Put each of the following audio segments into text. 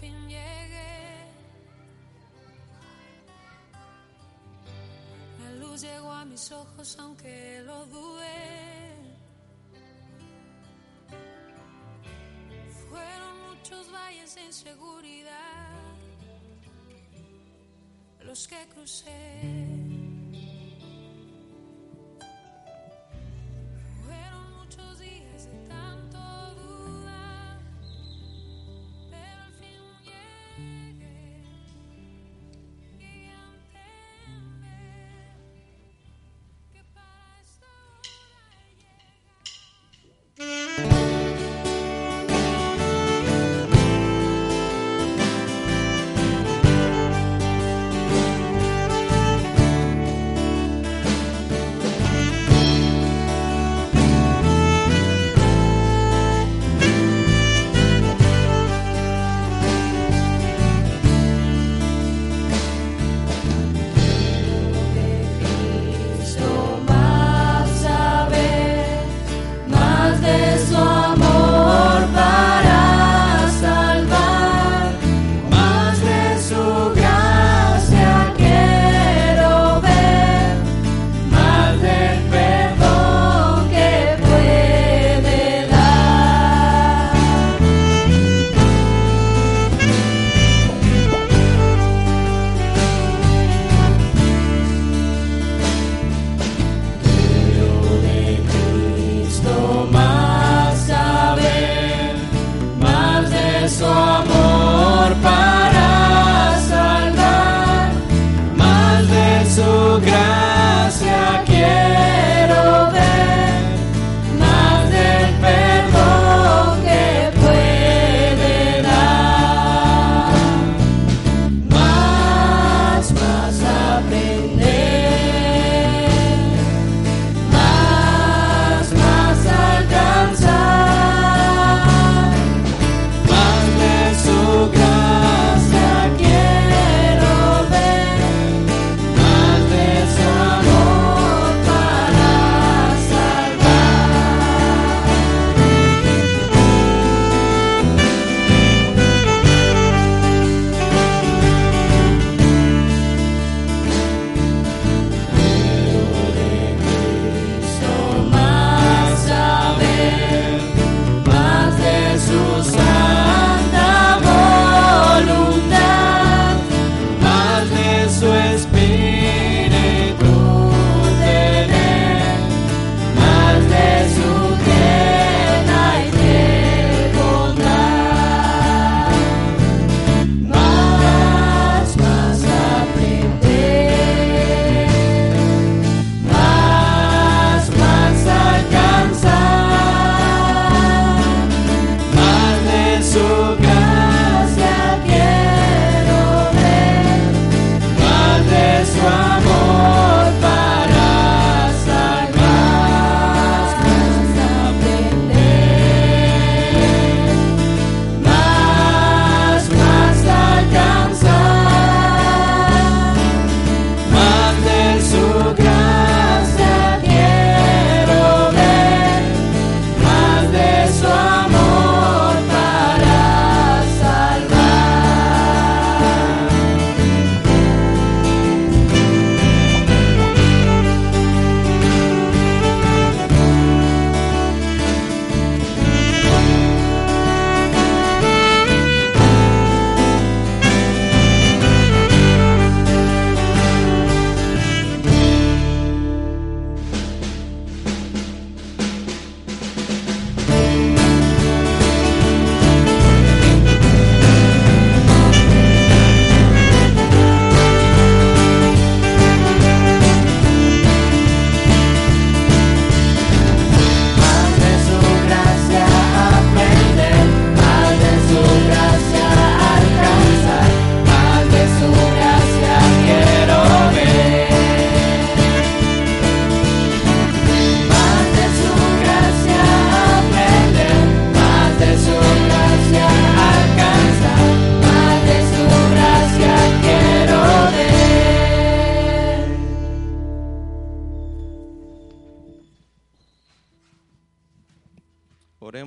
Fin llegué. La luz llegó a mis ojos, aunque lo dudé. Fueron muchos valles de inseguridad los que crucé.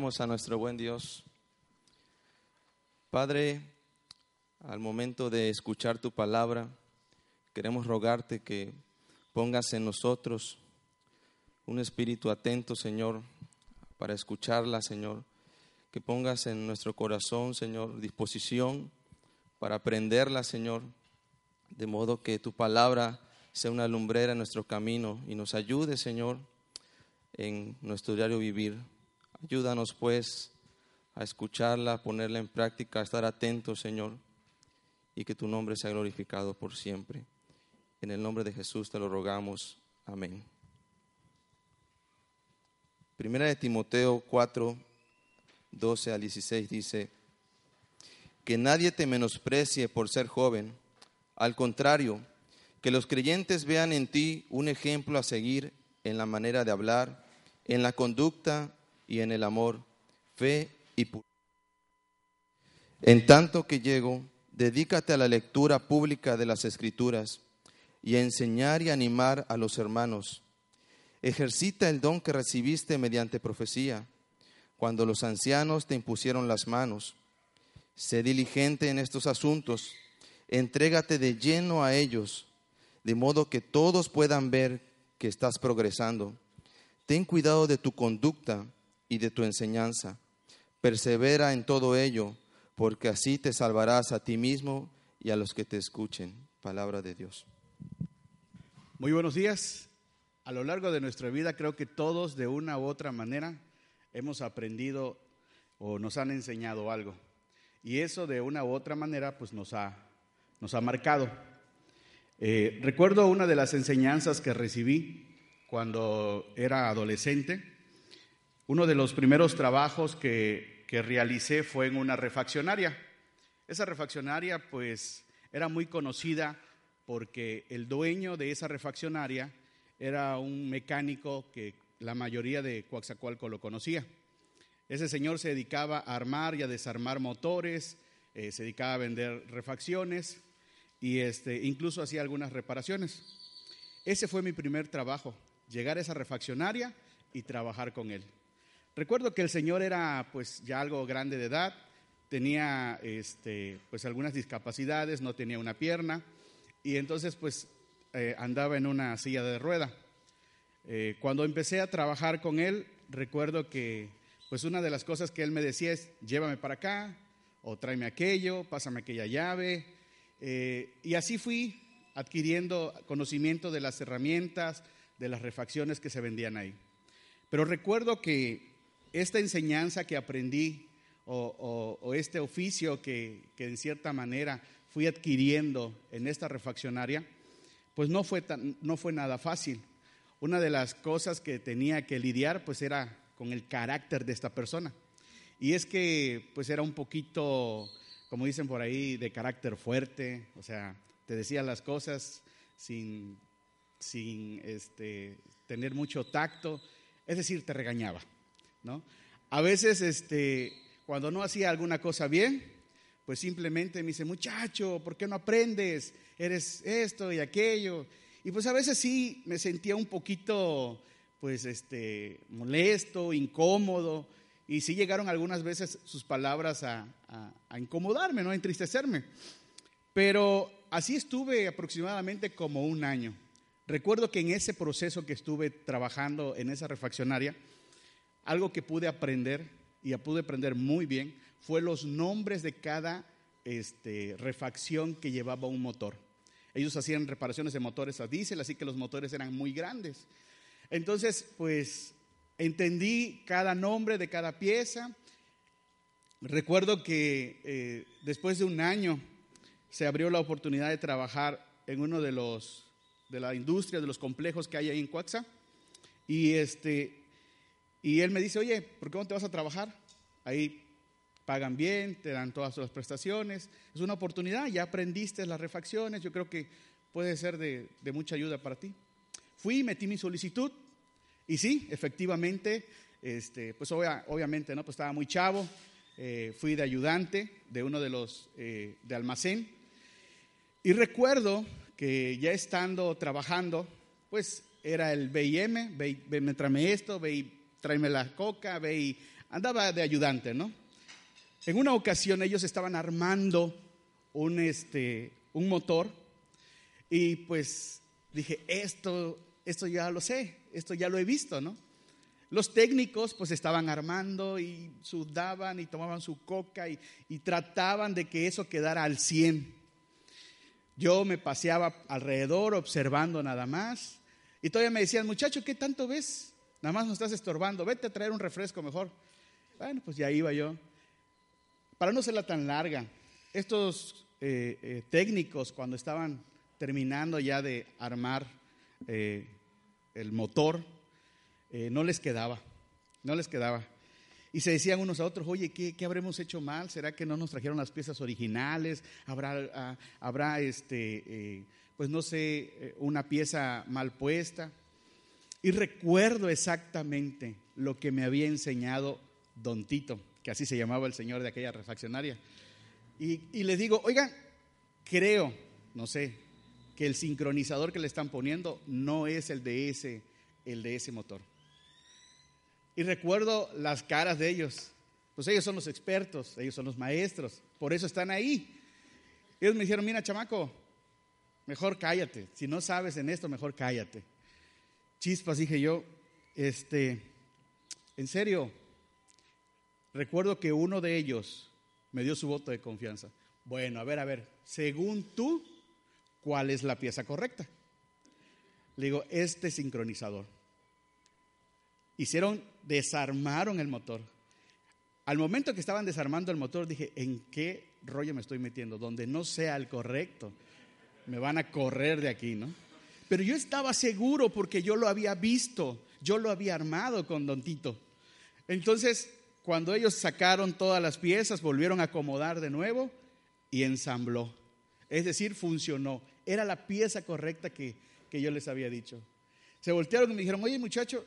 A nuestro buen Dios. Padre, al momento de escuchar tu palabra, queremos rogarte que pongas en nosotros un espíritu atento, Señor, para escucharla, Señor. Que pongas en nuestro corazón, Señor, disposición para aprenderla, Señor, de modo que tu palabra sea una lumbrera en nuestro camino y nos ayude, Señor, en nuestro diario vivir. Ayúdanos, pues, a escucharla, a ponerla en práctica, a estar atentos, Señor, y que tu nombre sea glorificado por siempre. En el nombre de Jesús te lo rogamos. Amén. Primera de Timoteo 4, 12 al 16 dice, que nadie te menosprecie por ser joven, al contrario, que los creyentes vean en ti un ejemplo a seguir en la manera de hablar, en la conducta y en el amor, fe y pureza. En tanto que llego, dedícate a la lectura pública de las Escrituras y a enseñar y animar a los hermanos. Ejercita el don que recibiste mediante profecía, cuando los ancianos te impusieron las manos. Sé diligente en estos asuntos, entrégate de lleno a ellos, de modo que todos puedan ver que estás progresando. Ten cuidado de tu conducta y de tu enseñanza. Persevera en todo ello, porque así te salvarás a ti mismo y a los que te escuchen. Palabra de Dios. Muy buenos días. A lo largo de nuestra vida creo que todos de una u otra manera hemos aprendido o nos han enseñado algo. Y eso de una u otra manera pues nos ha, nos ha marcado. Eh, recuerdo una de las enseñanzas que recibí cuando era adolescente. Uno de los primeros trabajos que, que realicé fue en una refaccionaria. Esa refaccionaria pues era muy conocida porque el dueño de esa refaccionaria era un mecánico que la mayoría de Coaxacualco lo conocía. Ese señor se dedicaba a armar y a desarmar motores, eh, se dedicaba a vender refacciones y este, incluso hacía algunas reparaciones. Ese fue mi primer trabajo, llegar a esa refaccionaria y trabajar con él. Recuerdo que el señor era pues ya algo grande de edad, tenía este, pues algunas discapacidades, no tenía una pierna y entonces pues eh, andaba en una silla de rueda. Eh, cuando empecé a trabajar con él, recuerdo que pues una de las cosas que él me decía es, llévame para acá, o tráeme aquello, pásame aquella llave. Eh, y así fui adquiriendo conocimiento de las herramientas, de las refacciones que se vendían ahí. Pero recuerdo que esta enseñanza que aprendí o, este oficio que, en cierta manera fui adquiriendo en esta refaccionaria, pues no fue, no fue nada fácil. Una de las cosas que tenía que lidiar pues era con el carácter de esta persona. Y es que pues era un poquito, como dicen por ahí, de carácter fuerte, o sea, te decía las cosas sin, sin este, tener mucho tacto, es decir, te regañaba, ¿no? A veces, este, cuando no hacía alguna cosa bien, pues simplemente me dice, muchacho, ¿por qué no aprendes? Eres esto y aquello. Y pues a veces sí me sentía un poquito, pues, este, molesto, incómodo. Y sí llegaron algunas veces sus palabras a, incomodarme, ¿no? A entristecerme. Pero así estuve aproximadamente como un año. Recuerdo que en ese proceso que estuve trabajando en esa refaccionaria, algo que pude aprender y pude aprender muy bien fue los nombres de cada este, refacción que llevaba un motor. Ellos hacían reparaciones de motores a diésel, así que los motores eran muy grandes. Entonces, pues entendí cada nombre de cada pieza. Recuerdo que eh, después de un año se abrió la oportunidad de trabajar en uno de los de la industria, de los complejos que hay ahí en Coaxa. Y este, y él me dice, oye, ¿por qué no te vas a trabajar? Ahí pagan bien, te dan todas las prestaciones. Es una oportunidad, ya aprendiste las refacciones, yo creo que puede ser de, mucha ayuda para ti. Fui, metí mi solicitud y sí, efectivamente, este, pues obviamente, ¿no? Pues estaba muy chavo, eh, fui de ayudante de uno de los eh, de almacén y recuerdo que ya estando trabajando, pues era el BIM, ve, ve, esto, ve tráeme la coca, ve y andaba de ayudante, ¿no? En una ocasión ellos estaban armando un, este, un motor y pues dije, esto, esto ya lo sé, esto ya lo he visto, ¿no? Los técnicos pues estaban armando y sudaban y tomaban su coca y, y trataban de que eso quedara al 100. Yo me paseaba alrededor observando nada más y todavía me decían, muchacho, ¿qué tanto ves? Nada más nos estás estorbando, vete a traer un refresco mejor. Bueno, pues ya iba yo. Para no serla tan larga, estos eh, eh, técnicos cuando estaban terminando ya de armar eh, el motor, no les quedaba, no les quedaba. Y se decían unos a otros, oye, ¿qué, ¿qué, habremos hecho mal? ¿Será que no nos trajeron las piezas originales? ¿Habrá, ah, habrá este, pues no sé, una pieza mal puesta? Y recuerdo exactamente lo que me había enseñado Don Tito, que así se llamaba el señor de aquella refaccionaria. Y, y les digo, oigan, creo, no sé, que el sincronizador que le están poniendo no es el de ese, el de ese motor. Y recuerdo las caras de ellos. Pues ellos son los expertos, ellos son los maestros, por eso están ahí. Ellos me dijeron, mira, chamaco, mejor cállate. Si no sabes en esto, mejor cállate. Chispas, dije yo, este, en serio, recuerdo que uno de ellos me dio su voto de confianza. Bueno, a ver, a ver, según tú, ¿cuál es la pieza correcta? Le digo, este sincronizador. Hicieron, desarmaron el motor. Al momento que estaban desarmando el motor, dije, ¿en qué rollo me estoy metiendo? Donde no sea el correcto, me van a correr de aquí, ¿no? Pero yo estaba seguro porque yo lo había visto, yo lo había armado con Don Tito. Entonces, cuando ellos sacaron todas las piezas, volvieron a acomodar de nuevo y ensambló. Es decir, funcionó. Era la pieza correcta que, que yo les había dicho. Se voltearon y me dijeron, oye muchacho,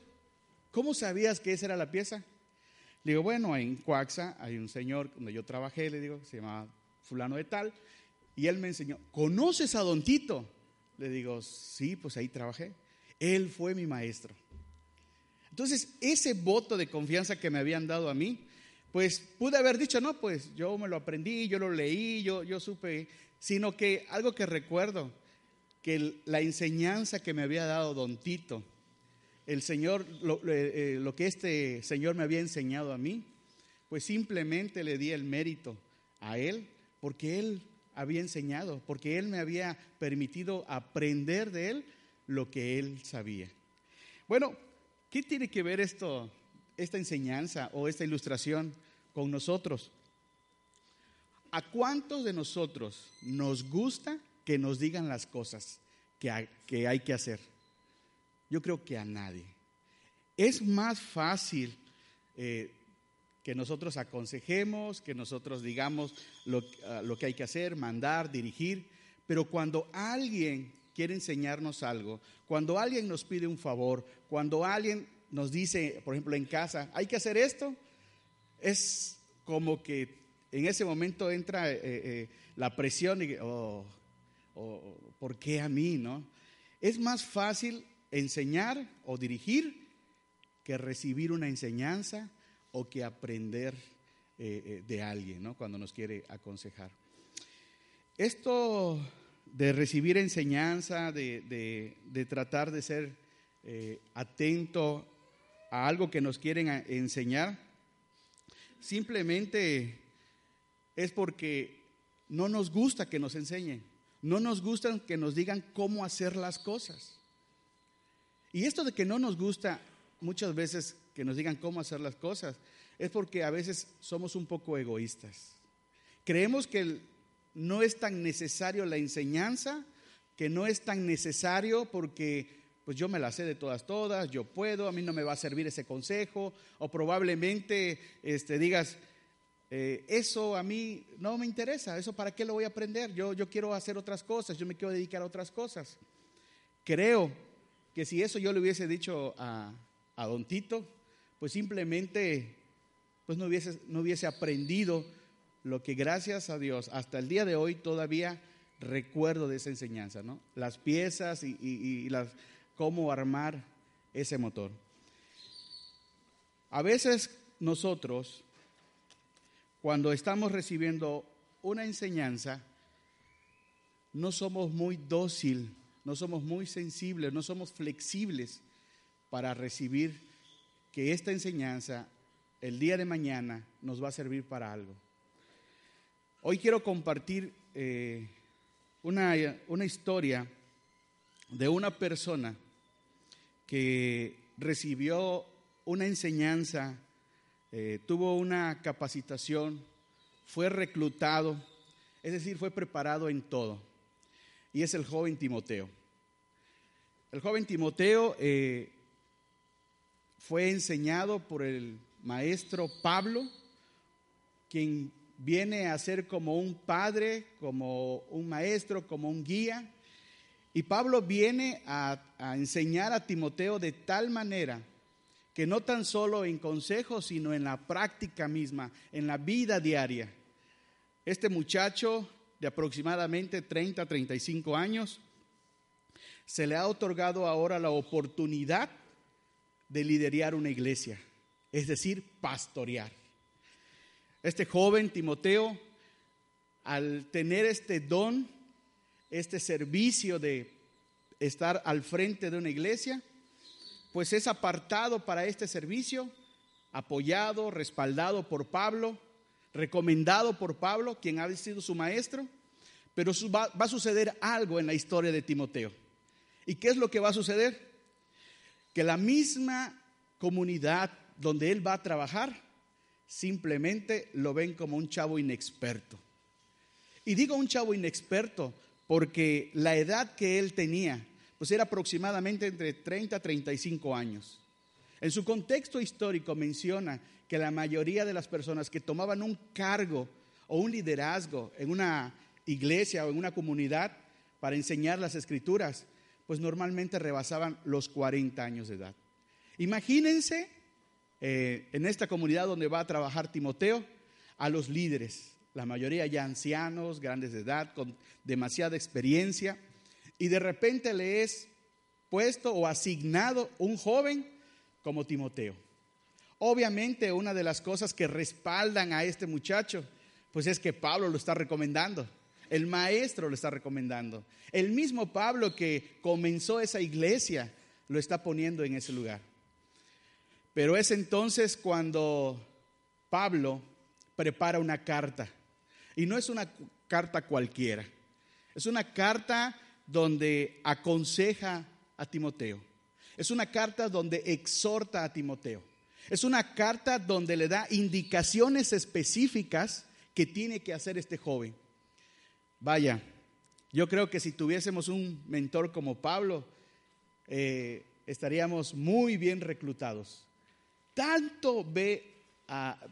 ¿cómo sabías que esa era la pieza? Le digo, bueno, en Coaxa hay un señor donde yo trabajé, le digo, se llama fulano de tal, y él me enseñó, ¿conoces a Don Tito? Le digo, sí, pues ahí trabajé. Él fue mi maestro. Entonces, ese voto de confianza que me habían dado a mí, pues pude haber dicho, no, pues yo me lo aprendí, yo lo leí, yo, yo supe, sino que algo que recuerdo, que la enseñanza que me había dado don Tito, el Señor, lo, eh, lo que este Señor me había enseñado a mí, pues simplemente le di el mérito a Él, porque Él había enseñado, porque Él me había permitido aprender de Él lo que Él sabía. Bueno, ¿Qué tiene que ver esto, esta enseñanza o esta ilustración con nosotros? ¿A cuántos de nosotros nos gusta que nos digan las cosas que hay que, hacer? Yo creo que a nadie. Es más fácil eh, que nosotros aconsejemos, que nosotros digamos lo, ah, lo que hay que hacer, mandar, dirigir, pero cuando alguien quiere enseñarnos algo, cuando alguien nos pide un favor, cuando alguien nos dice, por ejemplo, en casa, hay que hacer esto, es como que en ese momento entra eh, eh, la presión y, oh, oh, ¿por qué a mí? no? Es más fácil enseñar o dirigir que recibir una enseñanza o que aprender eh, de alguien, ¿no? Cuando nos quiere aconsejar. Esto de recibir enseñanza, de, tratar de ser eh, atento a algo que nos quieren enseñar, simplemente es porque no nos gusta que nos enseñen, no nos gusta que nos digan cómo hacer las cosas. Y esto de que no nos gusta muchas veces que nos digan cómo hacer las cosas es porque a veces somos un poco egoístas. Creemos que no es tan necesario la enseñanza, que no es tan necesario porque pues yo me la sé de todas, todas, yo puedo, a mí no me va a servir ese consejo, o probablemente este, digas, eh, eso a mí no me interesa, eso para qué lo voy a aprender, yo, yo quiero hacer otras cosas, yo me quiero dedicar a otras cosas. Creo que si eso yo le hubiese dicho a, a Don Tito, pues simplemente pues no hubiese, no hubiese aprendido lo que gracias a Dios hasta el día de hoy todavía recuerdo de esa enseñanza, ¿no? Las piezas y, las, cómo armar ese motor. A veces nosotros, cuando estamos recibiendo una enseñanza, no somos muy dócil, no somos muy sensibles, no somos flexibles para recibir que esta enseñanza el día de mañana nos va a servir para algo. Hoy quiero compartir eh, una, una historia de una persona que recibió una enseñanza, eh, tuvo una capacitación, fue reclutado, es decir, fue preparado en todo. Y es el joven Timoteo. El joven Timoteo eh, fue enseñado por el maestro Pablo, quien viene a ser como un padre, como un maestro, como un guía. Y Pablo viene a, enseñar a Timoteo de tal manera que no tan solo en consejos, sino en la práctica misma, en la vida diaria. Este muchacho de aproximadamente 30, 35 años, se le ha otorgado ahora la oportunidad de liderar una iglesia, es decir, pastorear. Este joven Timoteo, al tener este don, este servicio de estar al frente de una iglesia, pues es apartado para este servicio, apoyado, respaldado por Pablo, recomendado por Pablo, quien ha sido su maestro, pero va, a suceder algo en la historia de Timoteo. ¿Y qué es lo que va a suceder? Que la misma comunidad donde él va a trabajar simplemente lo ven como un chavo inexperto. Y digo un chavo inexperto porque la edad que él tenía, pues era aproximadamente entre 30 y 35 años. En su contexto histórico menciona que la mayoría de las personas que tomaban un cargo o un liderazgo en una iglesia o en una comunidad para enseñar las escrituras, pues normalmente rebasaban los 40 años de edad. Imagínense eh, en esta comunidad donde va a trabajar Timoteo a los líderes, la mayoría ya ancianos, grandes de edad, con demasiada experiencia, y de repente le es puesto o asignado un joven como Timoteo. Obviamente una de las cosas que respaldan a este muchacho, pues es que Pablo lo está recomendando. El maestro lo está recomendando. El mismo Pablo que comenzó esa iglesia lo está poniendo en ese lugar. Pero es entonces cuando Pablo prepara una carta. Y no es una carta cualquiera. Es una carta donde aconseja a Timoteo. Es una carta donde exhorta a Timoteo. Es una carta donde le da indicaciones específicas que tiene que hacer este joven. Vaya, yo creo que si tuviésemos un mentor como Pablo, eh, estaríamos muy bien reclutados. Tanto ve,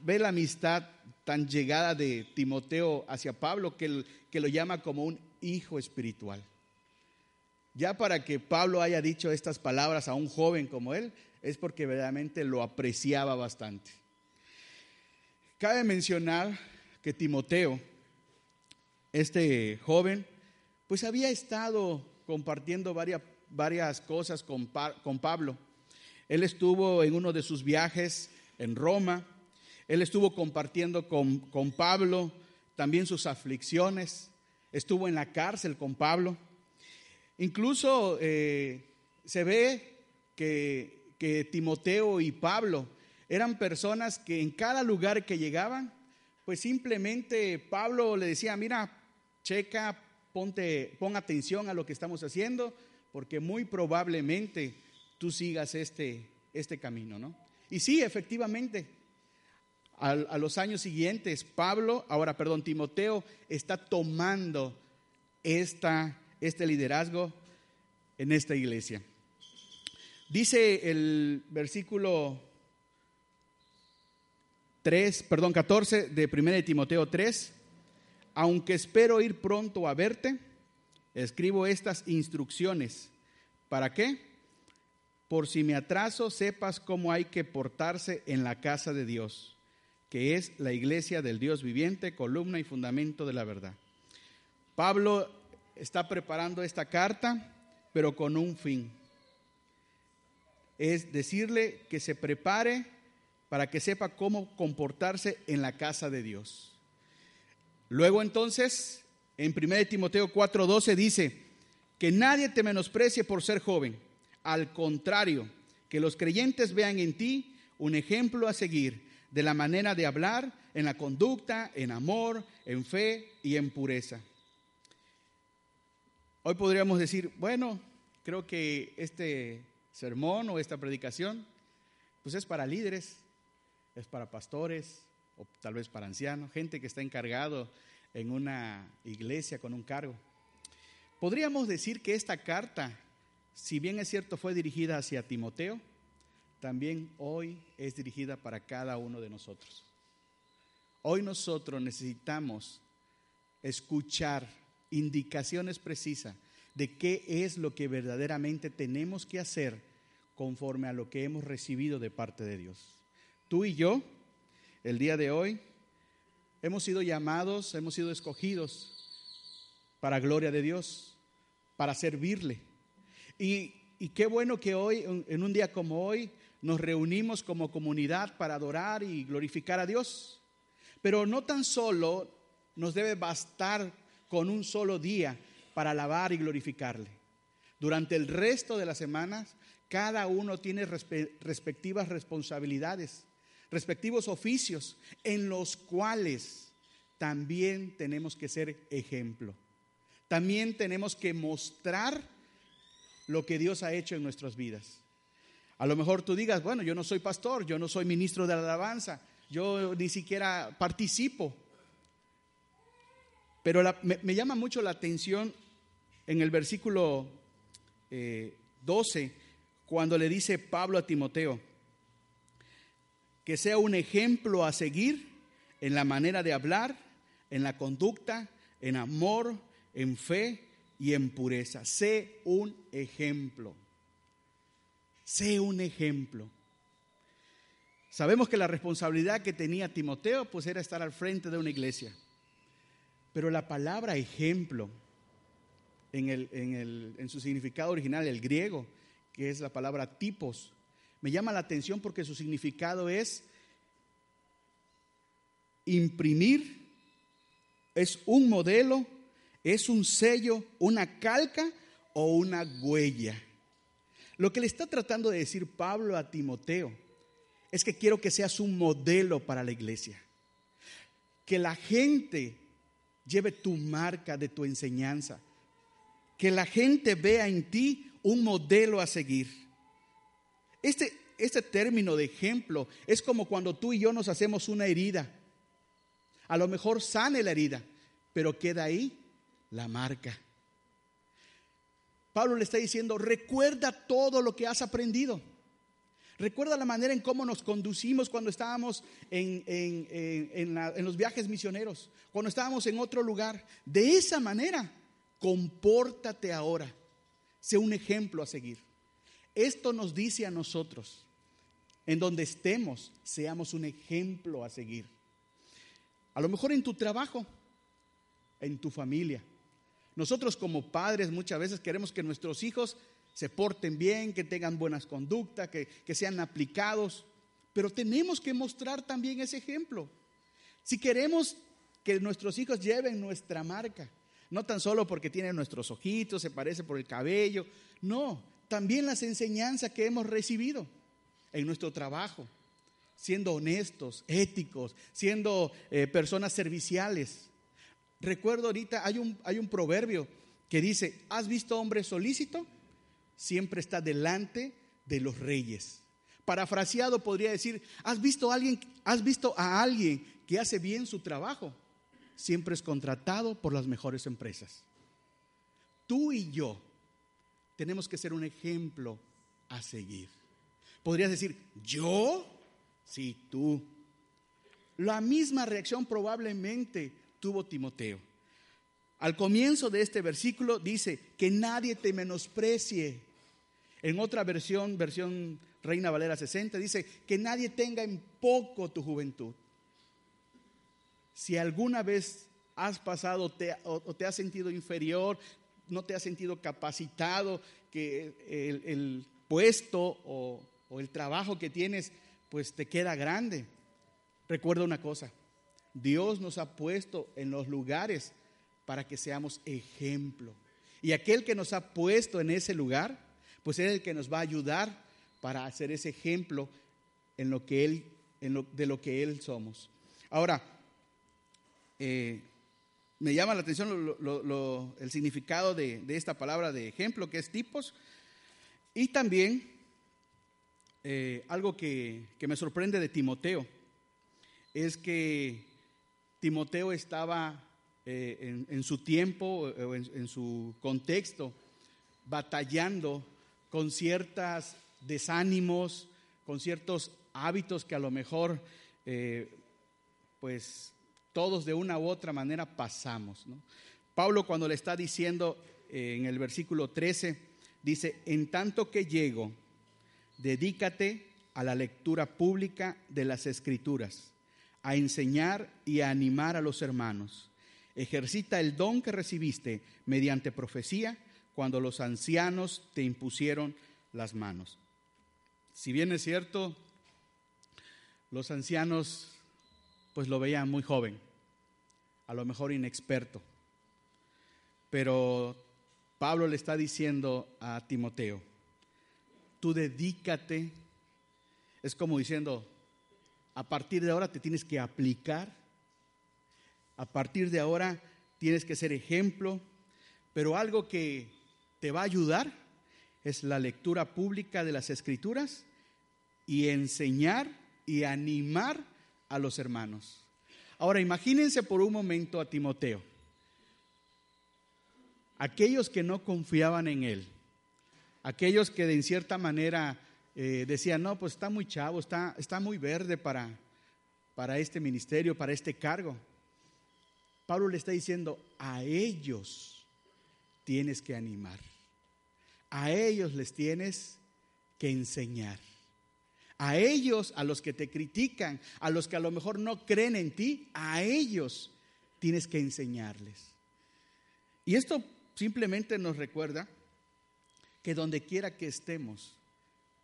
ve la amistad tan llegada de Timoteo hacia Pablo que, que lo llama como un hijo espiritual. Ya para que Pablo haya dicho estas palabras a un joven como él, es porque verdaderamente lo apreciaba bastante. Cabe mencionar que Timoteo, este joven, pues había estado compartiendo varias, varias cosas con, con Pablo. Él estuvo en uno de sus viajes en Roma, él estuvo compartiendo con, con Pablo también sus aflicciones, estuvo en la cárcel con Pablo. Incluso eh, se ve que, que Timoteo y Pablo eran personas que en cada lugar que llegaban, pues simplemente Pablo le decía, mira, checa, ponte, pon atención a lo que estamos haciendo, porque muy probablemente tú sigas este, este camino, ¿no? Y sí, efectivamente, a, los años siguientes, Pablo, ahora, perdón, Timoteo está tomando esta, este liderazgo en esta iglesia. Dice el versículo 3, perdón, 14 de 1 de Timoteo 3, aunque espero ir pronto a verte, escribo estas instrucciones. ¿Para qué? por si me atraso, sepas cómo hay que portarse en la casa de Dios, que es la iglesia del Dios viviente, columna y fundamento de la verdad. Pablo está preparando esta carta, pero con un fin. Es decirle que se prepare para que sepa cómo comportarse en la casa de Dios. Luego entonces, en 1 Timoteo 4:12 dice, que nadie te menosprecie por ser joven, al contrario, que los creyentes vean en ti un ejemplo a seguir de la manera de hablar, en la conducta, en amor, en fe y en pureza. Hoy podríamos decir, bueno, creo que este sermón o esta predicación, pues es para líderes, es para pastores o tal vez para ancianos, gente que está encargado en una iglesia con un cargo. Podríamos decir que esta carta, si bien es cierto fue dirigida hacia Timoteo, también hoy es dirigida para cada uno de nosotros. Hoy nosotros necesitamos escuchar indicaciones precisas de qué es lo que verdaderamente tenemos que hacer conforme a lo que hemos recibido de parte de Dios. Tú y yo, el día de hoy, hemos sido llamados, hemos sido escogidos para gloria de Dios, para servirle. Y, y qué bueno que hoy, en un día como hoy, nos reunimos como comunidad para adorar y glorificar a Dios. Pero no tan solo nos debe bastar con un solo día para alabar y glorificarle. Durante el resto de las semanas, cada uno tiene respectivas responsabilidades, respectivos oficios en los cuales también tenemos que ser ejemplo. También tenemos que mostrar lo que Dios ha hecho en nuestras vidas. A lo mejor tú digas, bueno, yo no soy pastor, yo no soy ministro de la alabanza, yo ni siquiera participo. Pero me, llama mucho la atención en el versículo 12, eh, cuando le dice Pablo a Timoteo, que sea un ejemplo a seguir en la manera de hablar, en la conducta, en amor, en fe y en pureza. Sé un ejemplo. Sé un ejemplo. Sabemos que la responsabilidad que tenía Timoteo pues era estar al frente de una iglesia. Pero la palabra ejemplo en, el, en, el, en su significado original, el griego, que es la palabra tipos, me llama la atención porque su significado es imprimir, es un modelo es un sello, una calca o una huella. Lo que le está tratando de decir Pablo a Timoteo es que quiero que seas un modelo para la iglesia. Que la gente lleve tu marca de tu enseñanza. Que la gente vea en ti un modelo a seguir. Este, este término de ejemplo es como cuando tú y yo nos hacemos una herida. A lo mejor sane la herida, pero queda ahí la marca. Pablo le está diciendo, recuerda todo lo que has aprendido. Recuerda la manera en cómo nos conducimos cuando estábamos en, en, los viajes misioneros, cuando estábamos en otro lugar. De esa manera, compórtate ahora. Sé un ejemplo a seguir. Esto nos dice a nosotros, en donde estemos, seamos un ejemplo a seguir. A lo mejor en tu trabajo, en tu familia, nosotros como padres muchas veces queremos que nuestros hijos se porten bien, que tengan buenas conductas, que, sean aplicados, pero tenemos que mostrar también ese ejemplo. Si queremos que nuestros hijos lleven nuestra marca, no tan solo porque tienen nuestros ojitos, se parece por el cabello, no, también las enseñanzas que hemos recibido en nuestro trabajo, siendo honestos, éticos, siendo eh, personas serviciales. Recuerdo ahorita, hay un, hay un proverbio que dice, ¿has visto hombre solícito? Siempre está delante de los reyes. Parafraseado podría decir, ¿has visto alguien, has visto a alguien que hace bien su trabajo? Siempre es contratado por las mejores empresas. Tú y yo tenemos que ser un ejemplo a seguir. Podrías decir, ¿yo? Sí, tú. La misma reacción probablemente tuvo Timoteo. Al comienzo de este versículo dice que nadie te menosprecie. En otra versión, versión Reina Valera 60, dice que nadie tenga en poco tu juventud. Si alguna vez has pasado o te has sentido inferior, no te has sentido capacitado, que el, puesto o, o el trabajo que tienes pues te queda grande. Recuerda una cosa, Dios nos ha puesto en los lugares para que seamos ejemplo. Y aquel que nos ha puesto en ese lugar, pues es el que nos va a ayudar para hacer ese ejemplo en lo que él, en de lo que él somos. Ahora, eh, me llama la atención el significado de, esta palabra de ejemplo, que es tipos, y también eh, algo que, me sorprende de Timoteo, es que Timoteo estaba eh, en, su tiempo o en, su contexto batallando con ciertos desánimos, con ciertos hábitos que a lo mejor pues todos de una u otra manera pasamos. Pablo cuando le está diciendo eh, en el versículo 13, dice, en tanto que llego, dedícate a la lectura pública de las escrituras, a enseñar y a animar a los hermanos. Ejercita el don que recibiste mediante profecía cuando los ancianos te impusieron las manos. Si bien es cierto, los ancianos pues lo veían muy joven a lo mejor inexperto. Pero Pablo le está diciendo a Timoteo, tú dedícate, es como diciendo, a partir de ahora te tienes que aplicar, a partir de ahora tienes que ser ejemplo, pero algo que te va a ayudar es la lectura pública de las escrituras y enseñar y animar a los hermanos. Ahora imagínense por un momento a Timoteo. Aquellos que no confiaban en él, aquellos que de cierta manera eh, decían, no, pues está muy chavo, está, está muy verde para, para este ministerio, para este cargo. Pablo le está diciendo, a ellos tienes que animar, a ellos les tienes que enseñar. A ellos, a los que te critican, a los que a lo mejor no creen en ti, a ellos tienes que enseñarles. Y esto simplemente nos recuerda que donde quiera que estemos,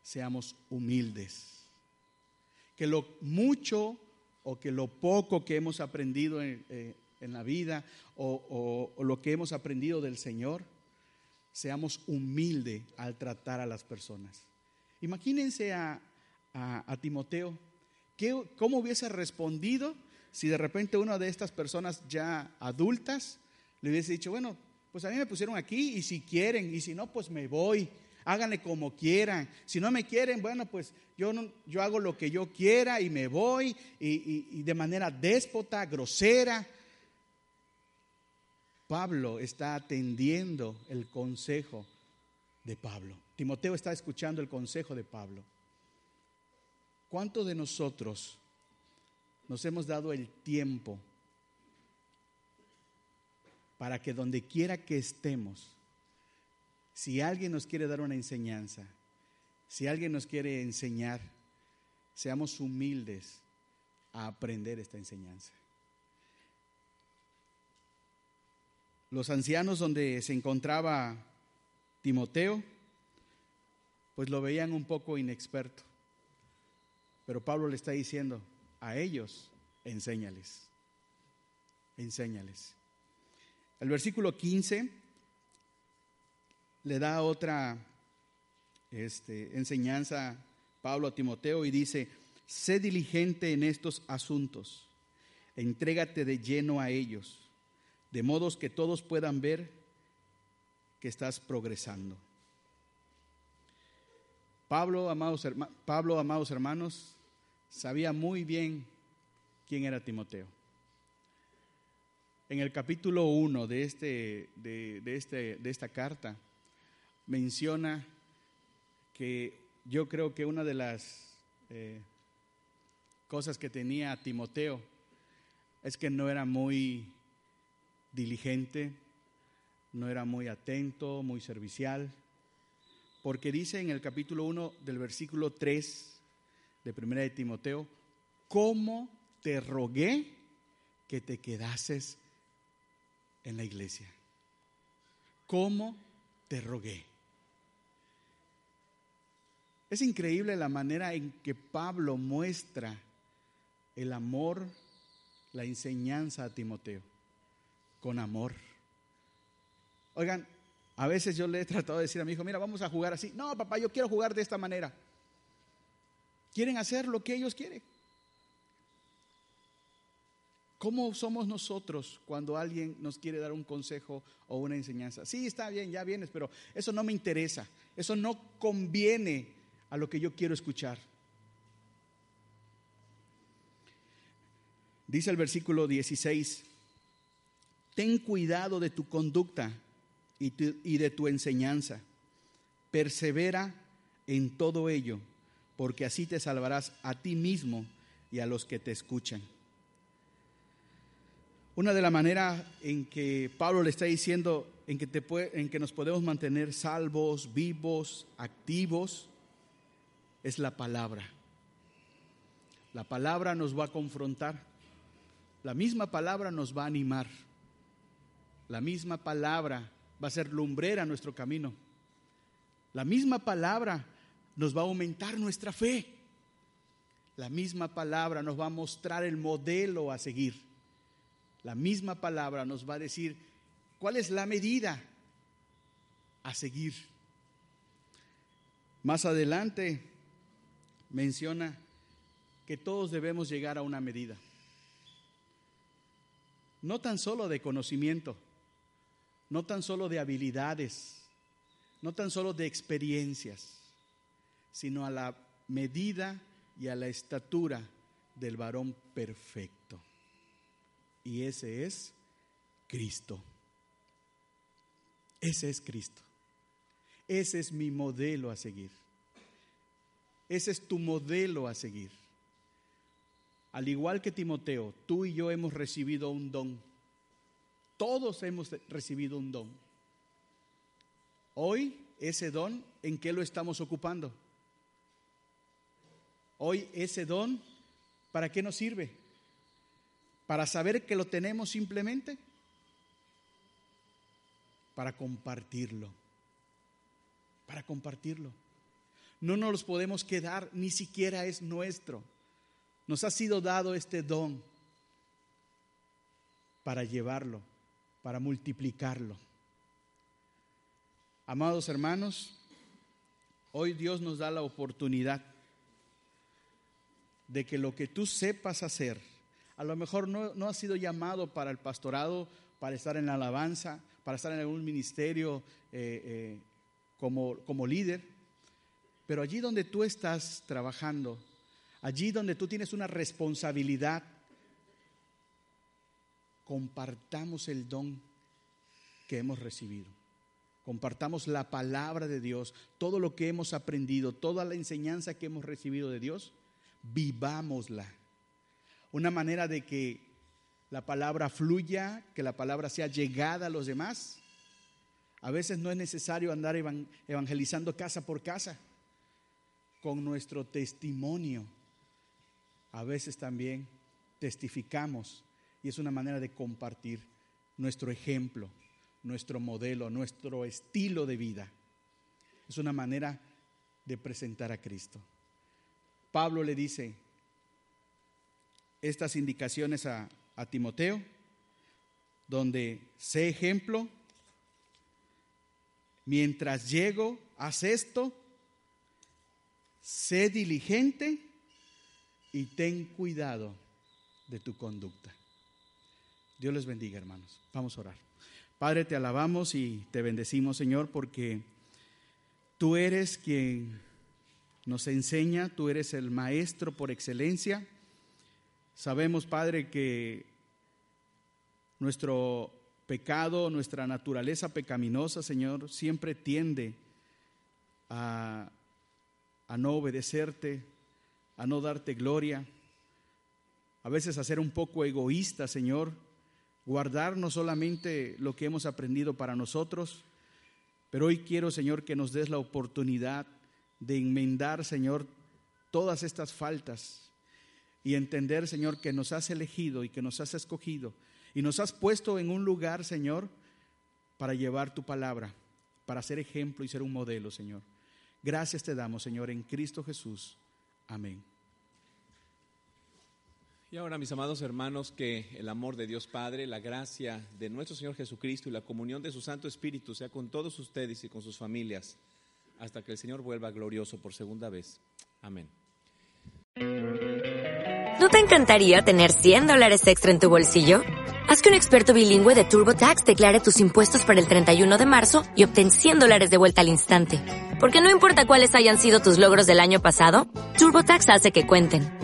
seamos humildes. Que lo mucho o que lo poco que hemos aprendido en, eh, la vida o, o lo que hemos aprendido del Señor, seamos humildes al tratar a las personas. Imagínense a, a, Timoteo, ¿cómo hubiese respondido si de repente una de estas personas ya adultas le hubiese dicho, bueno, pues a mí me pusieron aquí y si quieren, y si no, pues me voy, háganle como quieran. Si no me quieren, bueno, pues yo, no, yo hago lo que yo quiera y me voy y de manera déspota, grosera. Pablo está atendiendo el consejo de Pablo. Timoteo está escuchando el consejo de Pablo. ¿Cuántos de nosotros nos hemos dado el tiempo para que donde quiera que estemos, si alguien nos quiere dar una enseñanza, si alguien nos quiere enseñar, seamos humildes a aprender esta enseñanza? Los ancianos donde se encontraba Timoteo, pues lo veían un poco inexperto. Pero Pablo le está diciendo, a ellos, enséñales, enséñales. El versículo 15 le da otra este, enseñanza Pablo a Timoteo y dice, sé diligente en estos asuntos, entrégate de lleno a ellos, de modos que todos puedan ver que estás progresando. Pablo, amados, Pablo, amados hermanos, sabía muy bien quién era Timoteo. En el capítulo 1 de, este, de, este, de esta carta menciona que yo creo que una de las eh, cosas que tenía Timoteo es que no era muy diligente, no era muy atento, muy servicial, porque dice en el capítulo 1 del versículo 3, de Primera de Timoteo, ¿cómo te rogué que te quedases en la iglesia? ¿Cómo te rogué? Es increíble la manera en que Pablo muestra el amor, la enseñanza a Timoteo, con amor. Oigan, a veces yo le he tratado de decir a mi hijo, mira, vamos a jugar así. No, papá, yo quiero jugar de esta manera. Quieren hacer lo que ellos quieren. ¿Cómo somos nosotros cuando alguien nos quiere dar un consejo o una enseñanza? Sí, está bien, ya vienes, pero eso no me interesa. Eso no conviene a lo que yo quiero escuchar. Dice el versículo 16, ten cuidado de tu conducta y, de tu enseñanza. Persevera en todo ello, porque así te salvarás a ti mismo y a los que te escuchan. Una de las maneras en que Pablo le está diciendo en que, te en que nos podemos mantener salvos, vivos, activos, es la palabra. La palabra nos va a confrontar. La misma palabra nos va a animar. La misma palabra va a ser lumbrera nuestro camino. La misma palabra nos va a aumentar nuestra fe. La misma palabra nos va a mostrar el modelo a seguir la misma palabra nos va a decir cuál es la medida a seguir. Más adelante menciona que todos debemos llegar a una medida. No tan solo de conocimiento, no tan solo de habilidades, no tan solo de experiencias, sino a la medida y a la estatura del varón perfecto y ese es Cristo. Ese es Cristo. Ese es mi modelo a seguir. Ese es tu modelo a seguir. Al igual que Timoteo, tú y yo hemos recibido un don. Todos hemos recibido un don. Hoy ese don, ¿en qué lo estamos ocupando? Hoy ese don, ¿para qué nos sirve? para saber que lo tenemos simplemente para compartirlo. Para compartirlo. No nos los podemos quedar, ni siquiera es nuestro. Nos ha sido dado este don para llevarlo, para multiplicarlo. Amados hermanos, hoy Dios nos da la oportunidad de que lo que tú sepas hacer, a lo mejor no, no has sido llamado para el pastorado, para estar en la alabanza, para estar en algún ministerio eh, eh, como, como líder, pero allí donde tú estás trabajando, allí donde tú tienes una responsabilidad, compartamos el don que hemos recibido. Compartamos la palabra de Dios, todo lo que hemos aprendido, toda la enseñanza que hemos recibido de Dios, vivámosla una manera de que la palabra fluya, que la palabra sea llegada a los demás. A veces no es necesario andar evangelizando casa por casa con nuestro testimonio. A veces también testificamos y es una manera de compartir nuestro ejemplo, nuestro modelo, nuestro estilo de vida. Es una manera de presentar a Cristo. Pablo le dice, estas indicaciones a, Timoteo, donde sé ejemplo, mientras llego, haz esto, sé diligente y ten cuidado de tu conducta. Dios les bendiga, hermanos. Vamos a orar. Padre, te alabamos y te bendecimos, Señor, porque tú eres quien nos enseña, tú eres el maestro por excelencia. Sabemos, Padre, que nuestro pecado, nuestra naturaleza pecaminosa, Señor, siempre tiende a, no obedecerte, a no darte gloria, a veces a ser un poco egoísta, Señor, guardar no solamente lo que hemos aprendido para nosotros, pero hoy quiero, Señor, que nos des la oportunidad de enmendar, Señor, todas estas faltas y entender, Señor, que nos has elegido y que nos has escogido y nos has puesto en un lugar, Señor, para llevar tu palabra, para ser ejemplo y ser un modelo, Señor. Gracias te damos, Señor, en Cristo Jesús. Amén. Y ahora, mis amados hermanos, que el amor de Dios Padre, la gracia de nuestro Señor Jesucristo y la comunión de su Santo Espíritu sea con todos ustedes y con sus familias, hasta que el Señor vuelva glorioso por segunda vez. Amén. ¿No te encantaría tener 100 dólares extra en tu bolsillo? Haz que un experto bilingüe de TurboTax declare tus impuestos para el 31 de marzo y obtén 100 dólares de vuelta al instante. Porque no importa cuáles hayan sido tus logros del año pasado, TurboTax hace que cuenten.